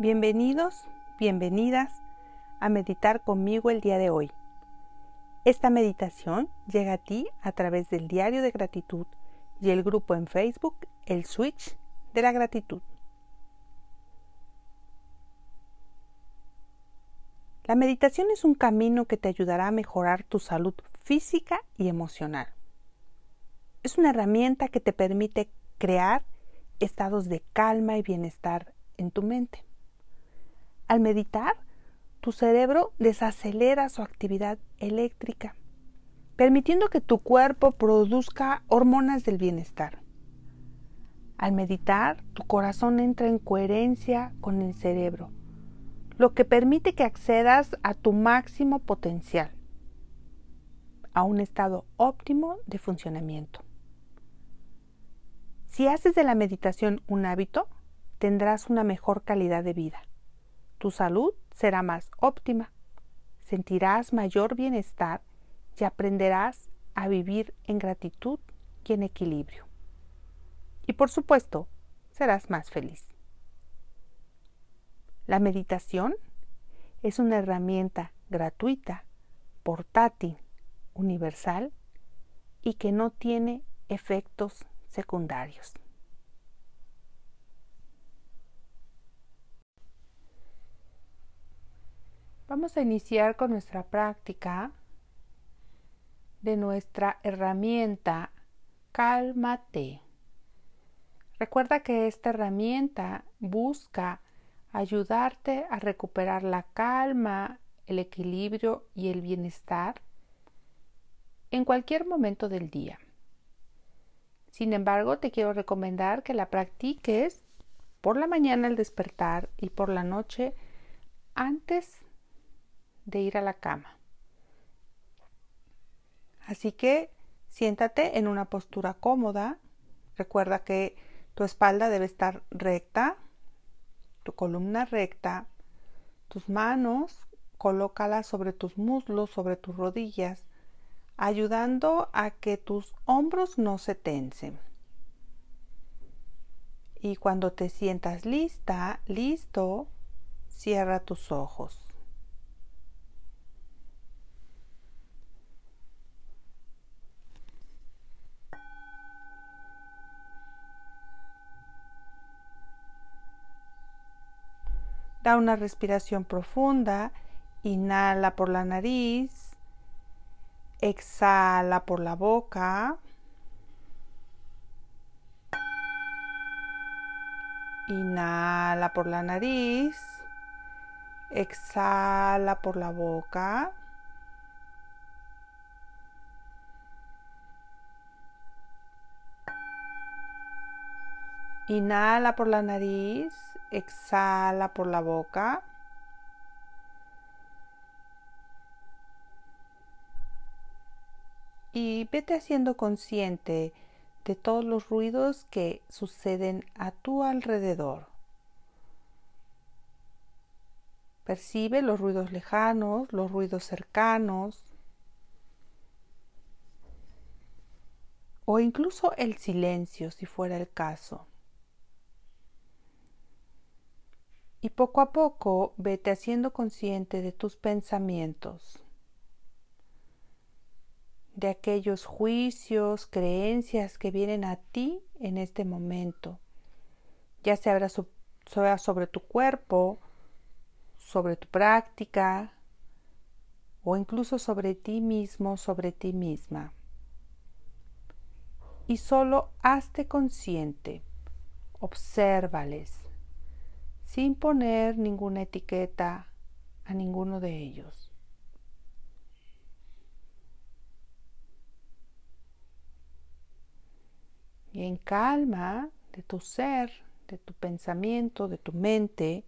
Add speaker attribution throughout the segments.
Speaker 1: Bienvenidos, bienvenidas a meditar conmigo el día de hoy. Esta meditación llega a ti a través del diario de gratitud y el grupo en Facebook El Switch de la Gratitud. La meditación es un camino que te ayudará a mejorar tu salud física y emocional. Es una herramienta que te permite crear estados de calma y bienestar en tu mente. Al meditar, tu cerebro desacelera su actividad eléctrica, permitiendo que tu cuerpo produzca hormonas del bienestar. Al meditar, tu corazón entra en coherencia con el cerebro, lo que permite que accedas a tu máximo potencial, a un estado óptimo de funcionamiento. Si haces de la meditación un hábito, tendrás una mejor calidad de vida tu salud será más óptima, sentirás mayor bienestar y aprenderás a vivir en gratitud y en equilibrio. Y por supuesto, serás más feliz. La meditación es una herramienta gratuita, portátil, universal y que no tiene efectos secundarios. Vamos a iniciar con nuestra práctica de nuestra herramienta Cálmate. Recuerda que esta herramienta busca ayudarte a recuperar la calma, el equilibrio y el bienestar en cualquier momento del día. Sin embargo, te quiero recomendar que la practiques por la mañana al despertar y por la noche antes de ir a la cama. Así que siéntate en una postura cómoda. Recuerda que tu espalda debe estar recta, tu columna recta, tus manos colócalas sobre tus muslos, sobre tus rodillas, ayudando a que tus hombros no se tensen. Y cuando te sientas lista, listo, cierra tus ojos. Da una respiración profunda. Inhala por la nariz. Exhala por la boca. Inhala por la nariz. Exhala por la boca. Inhala por la nariz exhala por la boca. Y vete haciendo consciente de todos los ruidos que suceden a tu alrededor. Percibe los ruidos lejanos, los ruidos cercanos o incluso el silencio si fuera el caso. Y poco a poco vete haciendo consciente de tus pensamientos, de aquellos juicios, creencias que vienen a ti en este momento, ya sea sobre tu cuerpo, sobre tu práctica o incluso sobre ti mismo, sobre ti misma. Y solo hazte consciente, obsérvales sin poner ninguna etiqueta a ninguno de ellos. Y en calma de tu ser, de tu pensamiento, de tu mente,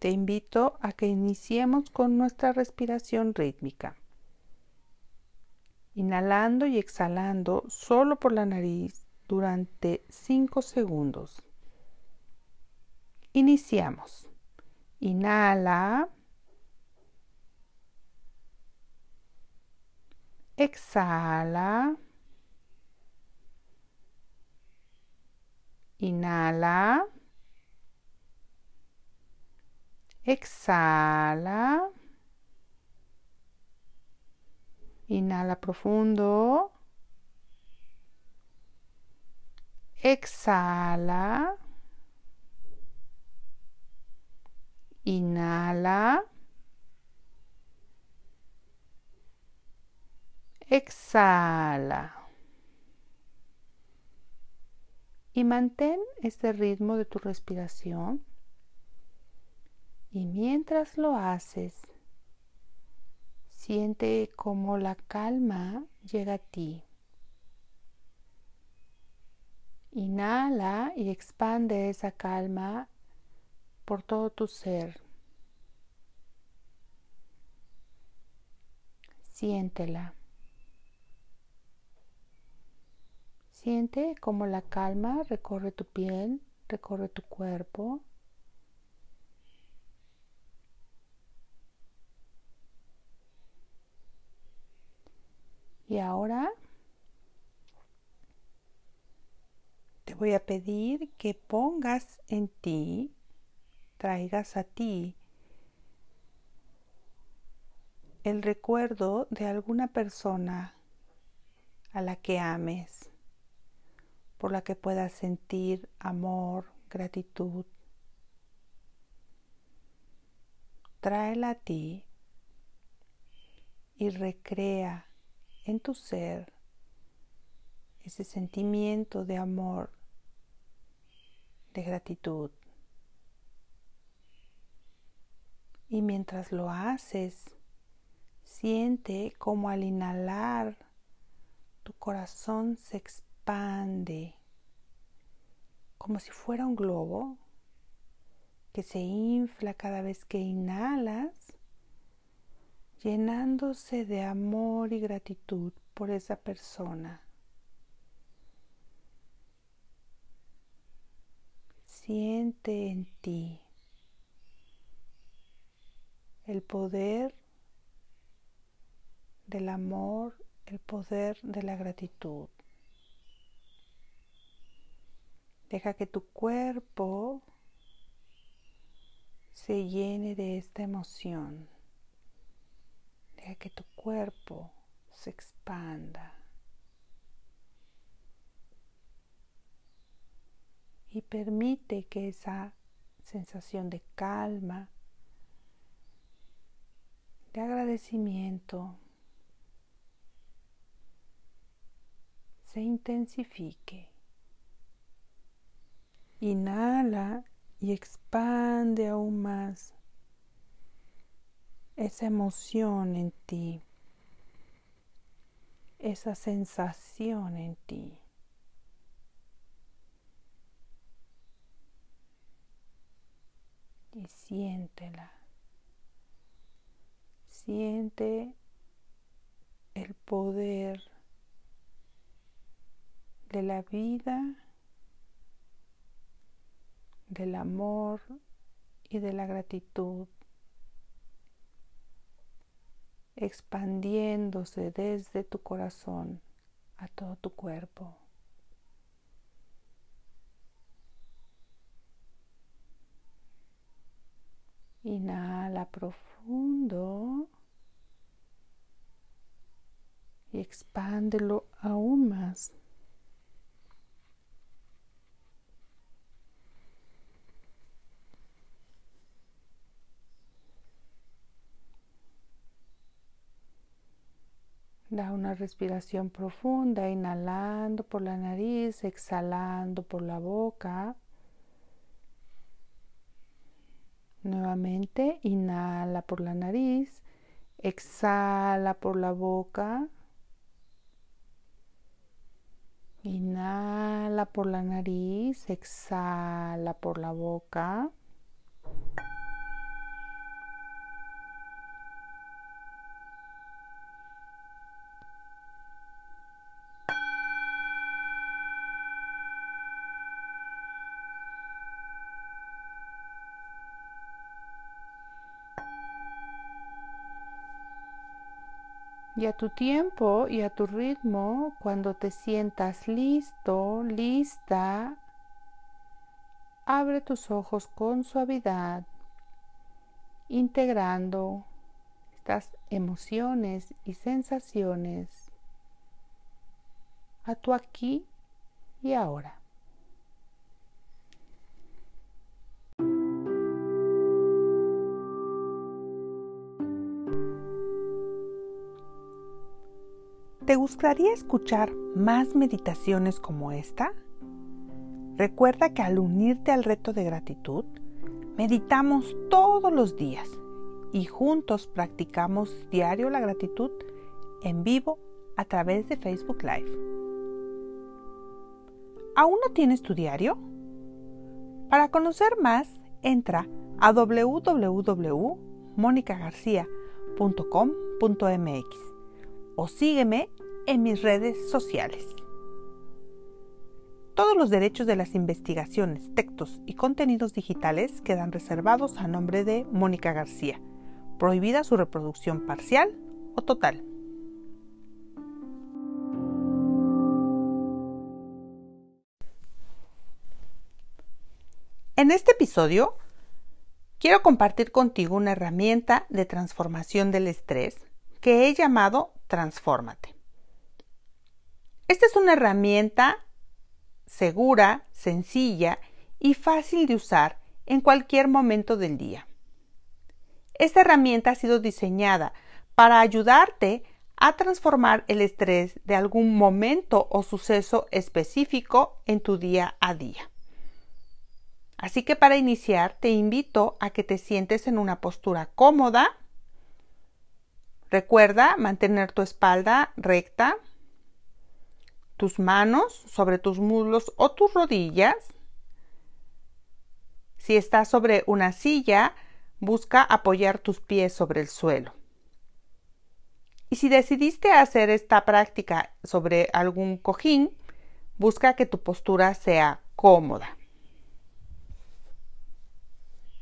Speaker 1: te invito a que iniciemos con nuestra respiración rítmica. Inhalando y exhalando solo por la nariz durante 5 segundos. Iniciamos. Inhala. Exhala. Inhala. Exhala. Inhala profundo. Exhala. Inhala. Exhala. Y mantén este ritmo de tu respiración. Y mientras lo haces, siente cómo la calma llega a ti. Inhala y expande esa calma por todo tu ser. Siéntela. Siente cómo la calma recorre tu piel, recorre tu cuerpo. Y ahora te voy a pedir que pongas en ti, traigas a ti el recuerdo de alguna persona a la que ames, por la que puedas sentir amor, gratitud. Tráela a ti y recrea en tu ser ese sentimiento de amor de gratitud. Y mientras lo haces, siente como al inhalar tu corazón se expande como si fuera un globo que se infla cada vez que inhalas, llenándose de amor y gratitud por esa persona. Siente en ti el poder del amor, el poder de la gratitud. Deja que tu cuerpo se llene de esta emoción. Deja que tu cuerpo se expanda. y permite que esa sensación de calma, de agradecimiento, se intensifique. Inhala y expande aún más esa emoción en ti, esa sensación en ti. y siéntela. Siente el poder de la vida, del amor y de la gratitud, expandiéndose desde tu corazón a todo tu cuerpo. Inhala profundo y expándelo aún más. Da una respiración profunda, inhalando por la nariz, exhalando por la boca. Nuevamente, inhala por la nariz, exhala por la boca. Inhala por la nariz, exhala por la boca. Y a tu tiempo y a tu ritmo, cuando te sientas listo, lista, abre tus ojos con suavidad integrando estas emociones y sensaciones a tu aquí y ahora. ¿Te gustaría escuchar más meditaciones como esta? Recuerda que al unirte al reto de gratitud, meditamos todos los días y juntos practicamos diario la gratitud en vivo a través de Facebook Live. ¿Aún no tienes tu diario? Para conocer más, entra a www.monicagarcia.com.mx o sígueme en mis redes sociales. Todos los derechos de las investigaciones, textos y contenidos digitales quedan reservados a nombre de Mónica García. Prohibida su reproducción parcial o total. En este episodio quiero compartir contigo una herramienta de transformación del estrés que he llamado Transfórmate. Esta es una herramienta segura, sencilla y fácil de usar en cualquier momento del día. Esta herramienta ha sido diseñada para ayudarte a transformar el estrés de algún momento o suceso específico en tu día a día. Así que para iniciar te invito a que te sientes en una postura cómoda. Recuerda mantener tu espalda recta, tus manos sobre tus muslos o tus rodillas. Si estás sobre una silla, busca apoyar tus pies sobre el suelo. Y si decidiste hacer esta práctica sobre algún cojín, busca que tu postura sea cómoda.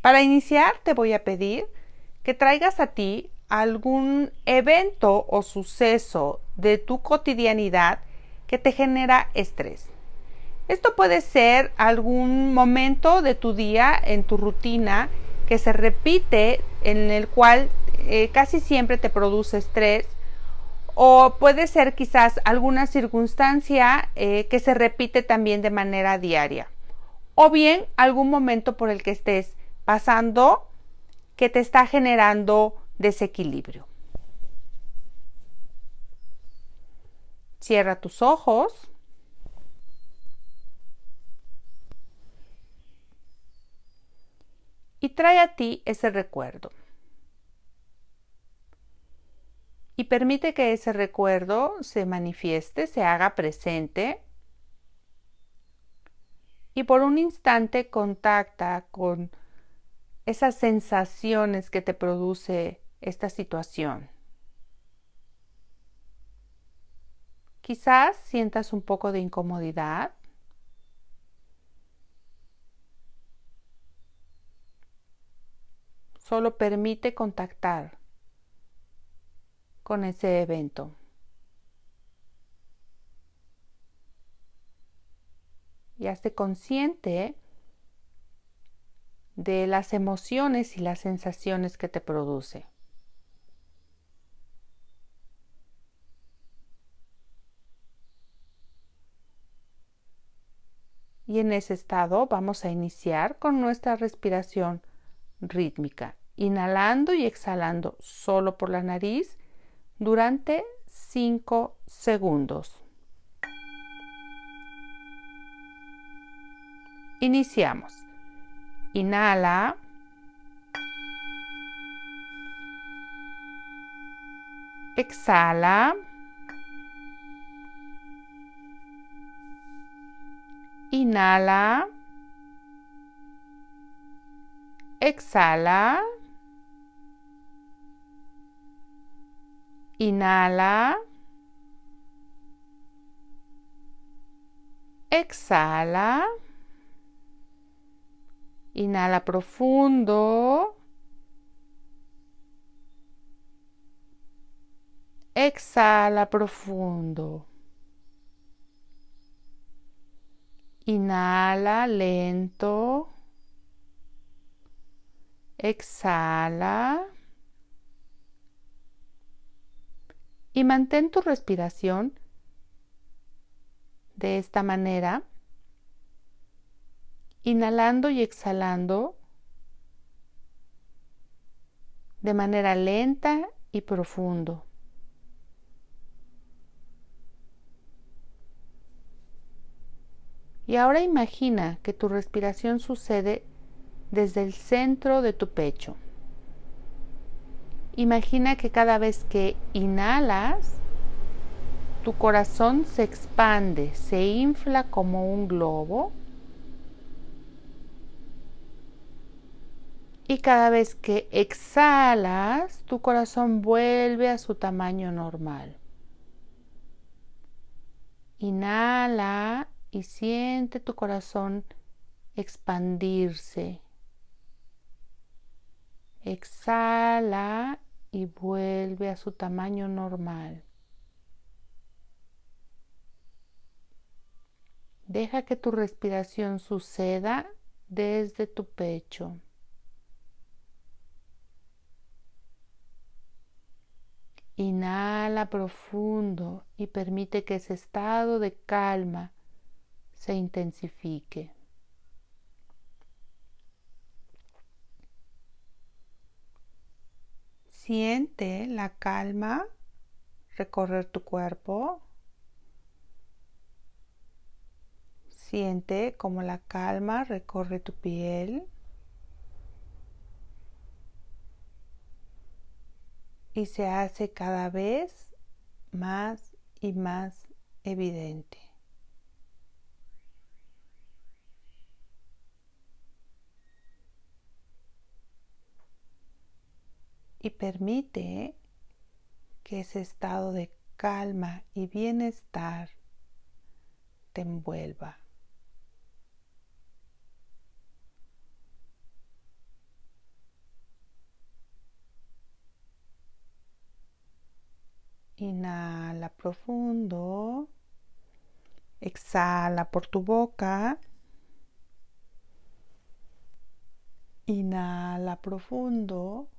Speaker 1: Para iniciar te voy a pedir que traigas a ti algún evento o suceso de tu cotidianidad que te genera estrés. Esto puede ser algún momento de tu día en tu rutina que se repite en el cual eh, casi siempre te produce estrés o puede ser quizás alguna circunstancia eh, que se repite también de manera diaria o bien algún momento por el que estés pasando que te está generando desequilibrio. Cierra tus ojos. Y trae a ti ese recuerdo. Y permite que ese recuerdo se manifieste, se haga presente. Y por un instante contacta con esas sensaciones que te produce esta situación. Quizás sientas un poco de incomodidad. Solo permite contactar con ese evento. Y hazte consciente de las emociones y las sensaciones que te produce. Y en ese estado vamos a iniciar con nuestra respiración rítmica, inhalando y exhalando solo por la nariz durante 5 segundos. Iniciamos. Inhala. Exhala. Inhala. Exhala. Inhala. Exhala. Inhala profundo. Exhala profundo. Inhala lento. Exhala. Y mantén tu respiración de esta manera, inhalando y exhalando de manera lenta y profundo. Y ahora imagina que tu respiración sucede desde el centro de tu pecho. Imagina que cada vez que inhalas, tu corazón se expande, se infla como un globo. Y cada vez que exhalas, tu corazón vuelve a su tamaño normal. Inhala y siente tu corazón expandirse. Exhala y vuelve a su tamaño normal. Deja que tu respiración suceda desde tu pecho. Inhala profundo y permite que ese estado de calma se intensifique. Siente la calma recorrer tu cuerpo. Siente como la calma recorre tu piel. Y se hace cada vez más y más evidente. Y permite que ese estado de calma y bienestar te envuelva. Inhala profundo. Exhala por tu boca. Inhala profundo.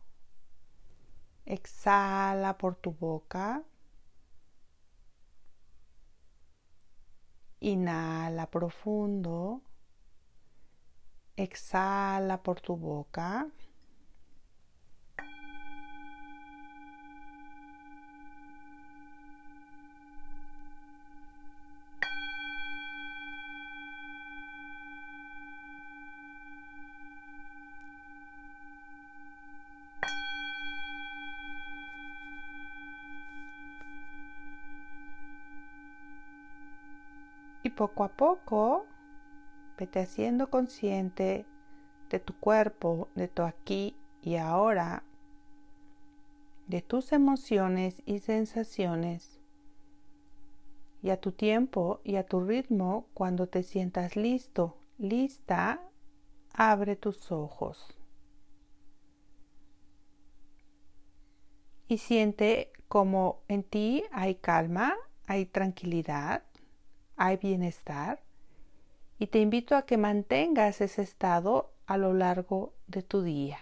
Speaker 1: Exhala por tu boca. Inhala profundo. Exhala por tu boca. Poco a poco, vete haciendo consciente de tu cuerpo, de tu aquí y ahora, de tus emociones y sensaciones. Y a tu tiempo y a tu ritmo, cuando te sientas listo, lista, abre tus ojos. Y siente como en ti hay calma, hay tranquilidad hay bienestar y te invito a que mantengas ese estado a lo largo de tu día.